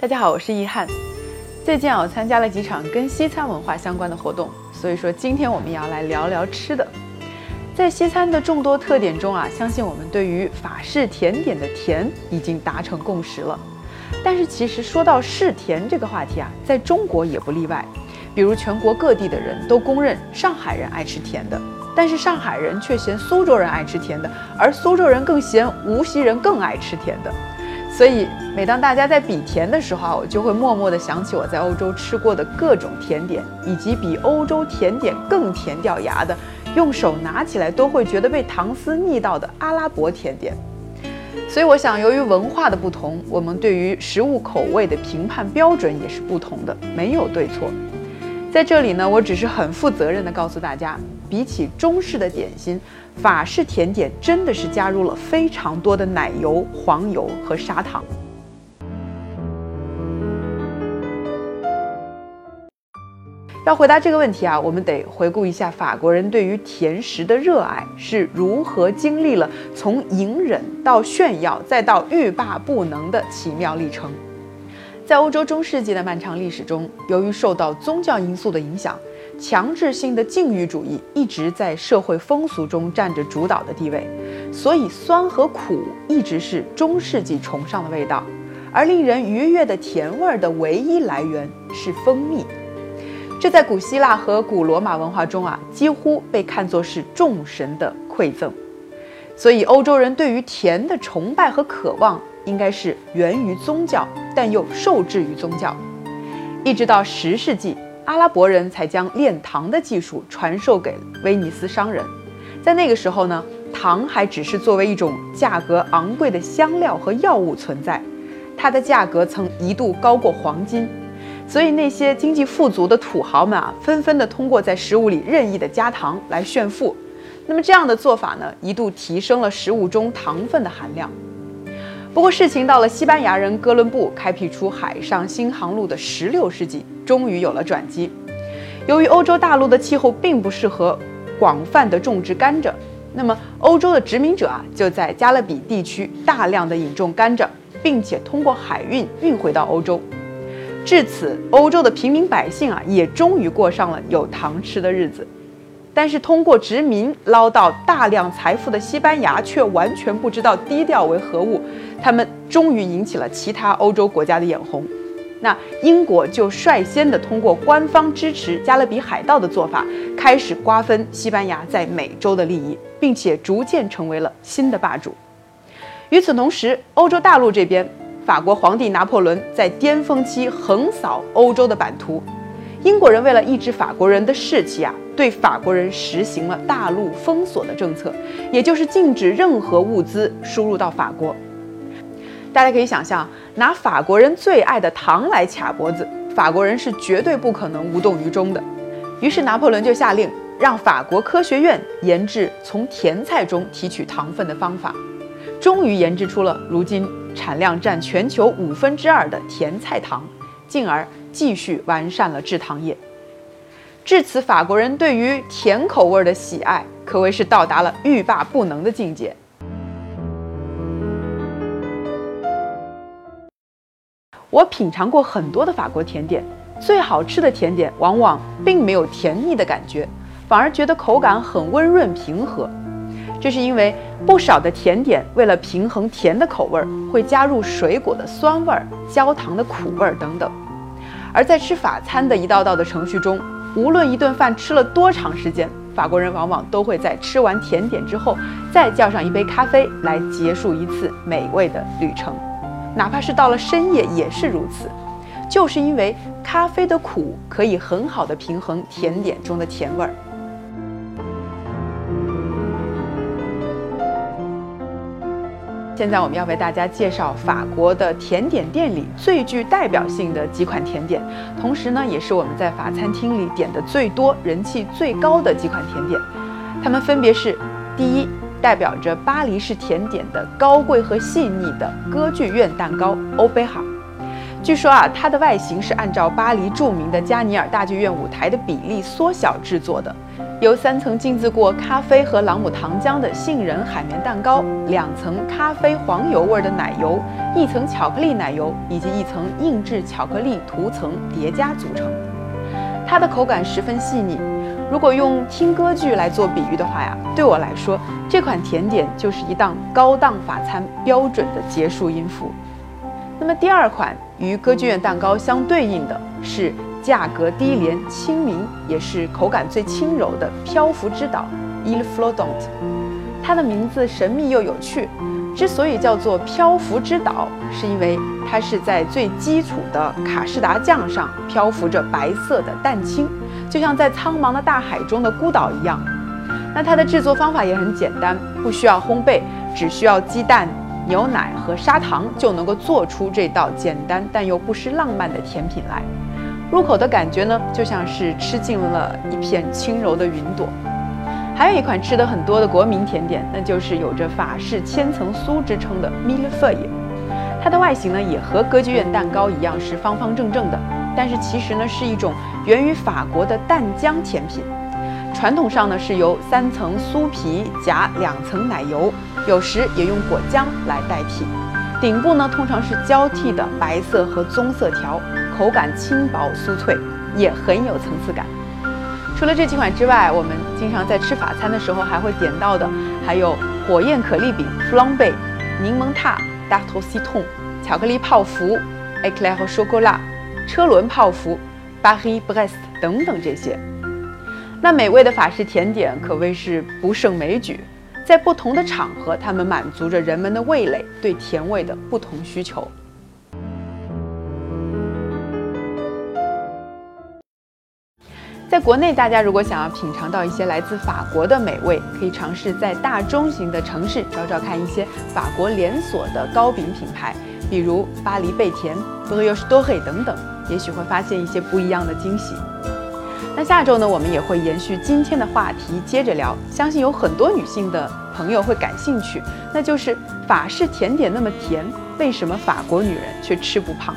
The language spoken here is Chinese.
大家好，我是易翰。最近啊，我参加了几场跟西餐文化相关的活动，所以说今天我们也要来聊聊吃的。在西餐的众多特点中啊，相信我们对于法式甜点的甜已经达成共识了。但是其实说到嗜甜这个话题啊，在中国也不例外。比如全国各地的人都公认上海人爱吃甜的，但是上海人却嫌苏州人爱吃甜的，而苏州人更嫌无锡人更爱吃甜的。所以每当大家在比甜的时候啊，我就会默默地想起我在欧洲吃过的各种甜点，以及比欧洲甜点更甜掉牙的，用手拿起来都会觉得被糖丝腻到的阿拉伯甜点。所以我想，由于文化的不同，我们对于食物口味的评判标准也是不同的，没有对错。在这里呢，我只是很负责任地告诉大家，比起中式的点心，法式甜点真的是加入了非常多的奶油、黄油和砂糖。要回答这个问题啊，我们得回顾一下法国人对于甜食的热爱是如何经历了从隐忍到炫耀再到欲罢不能的奇妙历程。在欧洲中世纪的漫长历史中，由于受到宗教因素的影响，强制性的禁欲主义一直在社会风俗中占着主导的地位，所以酸和苦一直是中世纪崇尚的味道，而令人愉悦的甜味儿的唯一来源是蜂蜜。这在古希腊和古罗马文化中啊，几乎被看作是众神的馈赠，所以欧洲人对于甜的崇拜和渴望。应该是源于宗教，但又受制于宗教，一直到十世纪，阿拉伯人才将炼糖的技术传授给威尼斯商人。在那个时候呢，糖还只是作为一种价格昂贵的香料和药物存在，它的价格曾一度高过黄金，所以那些经济富足的土豪们啊，纷纷的通过在食物里任意的加糖来炫富。那么这样的做法呢，一度提升了食物中糖分的含量。不过，事情到了西班牙人哥伦布开辟出海上新航路的十六世纪，终于有了转机。由于欧洲大陆的气候并不适合广泛的种植甘蔗，那么欧洲的殖民者啊，就在加勒比地区大量的引种甘蔗，并且通过海运运回到欧洲。至此，欧洲的平民百姓啊，也终于过上了有糖吃的日子。但是，通过殖民捞到大量财富的西班牙却完全不知道低调为何物，他们终于引起了其他欧洲国家的眼红。那英国就率先的通过官方支持加勒比海盗的做法，开始瓜分西班牙在美洲的利益，并且逐渐成为了新的霸主。与此同时，欧洲大陆这边，法国皇帝拿破仑在巅峰期横扫欧洲的版图。英国人为了抑制法国人的士气啊，对法国人实行了大陆封锁的政策，也就是禁止任何物资输入到法国。大家可以想象，拿法国人最爱的糖来卡脖子，法国人是绝对不可能无动于衷的。于是拿破仑就下令，让法国科学院研制从甜菜中提取糖分的方法，终于研制出了如今产量占全球五分之二的甜菜糖，进而。继续完善了制糖业，至此，法国人对于甜口味的喜爱可谓是到达了欲罢不能的境界。我品尝过很多的法国甜点，最好吃的甜点往往并没有甜腻的感觉，反而觉得口感很温润平和。这是因为不少的甜点为了平衡甜的口味，会加入水果的酸味、焦糖的苦味等等。而在吃法餐的一道道的程序中，无论一顿饭吃了多长时间，法国人往往都会在吃完甜点之后，再叫上一杯咖啡来结束一次美味的旅程，哪怕是到了深夜也是如此，就是因为咖啡的苦可以很好的平衡甜点中的甜味儿。现在我们要为大家介绍法国的甜点店里最具代表性的几款甜点，同时呢，也是我们在法餐厅里点的最多、人气最高的几款甜点。它们分别是：第一，代表着巴黎式甜点的高贵和细腻的歌剧院蛋糕。欧贝哈，据说啊，它的外形是按照巴黎著名的加尼尔大剧院舞台的比例缩小制作的，由三层浸渍过咖啡和朗姆糖浆的杏仁海绵蛋糕，两层咖啡黄油味的奶油，一层巧克力奶油以及一层硬质巧克力涂层叠加组成。它的口感十分细腻。如果用听歌剧来做比喻的话呀，对我来说，这款甜点就是一档高档法餐标准的结束音符。那么第二款与歌剧院蛋糕相对应的是价格低廉、亲民，也是口感最轻柔的漂浮之岛 Il Flottant。它的名字神秘又有趣。之所以叫做漂浮之岛，是因为它是在最基础的卡士达酱上漂浮着白色的蛋清，就像在苍茫的大海中的孤岛一样。那它的制作方法也很简单，不需要烘焙，只需要鸡蛋。牛奶和砂糖就能够做出这道简单但又不失浪漫的甜品来。入口的感觉呢，就像是吃进了一片轻柔的云朵。还有一款吃的很多的国民甜点，那就是有着法式千层酥之称的 m i l l e f e u。它的外形呢，也和歌剧院蛋糕一样是方方正正的，但是其实呢，是一种源于法国的蛋浆甜品。传统上呢，是由三层酥皮夹两层奶油。有时也用果浆来代替，顶部呢通常是交替的白色和棕色条，口感轻薄酥脆，也很有层次感。除了这几款之外，我们经常在吃法餐的时候还会点到的，还有火焰可丽饼 （flambe）、柠檬塔 （tarte citron）、巧克力泡芙 （eclair chocolat）、车轮泡芙 b a r i Brest） 等等这些。那美味的法式甜点可谓是不胜枚举。在不同的场合，它们满足着人们的味蕾对甜味的不同需求。在国内，大家如果想要品尝到一些来自法国的美味，可以尝试在大中型的城市找找看一些法国连锁的糕饼品牌，比如巴黎贝甜、Brioche Dorée 等等，也许会发现一些不一样的惊喜。那下周呢，我们也会延续今天的话题，接着聊。相信有很多女性的朋友会感兴趣，那就是法式甜点那么甜，为什么法国女人却吃不胖？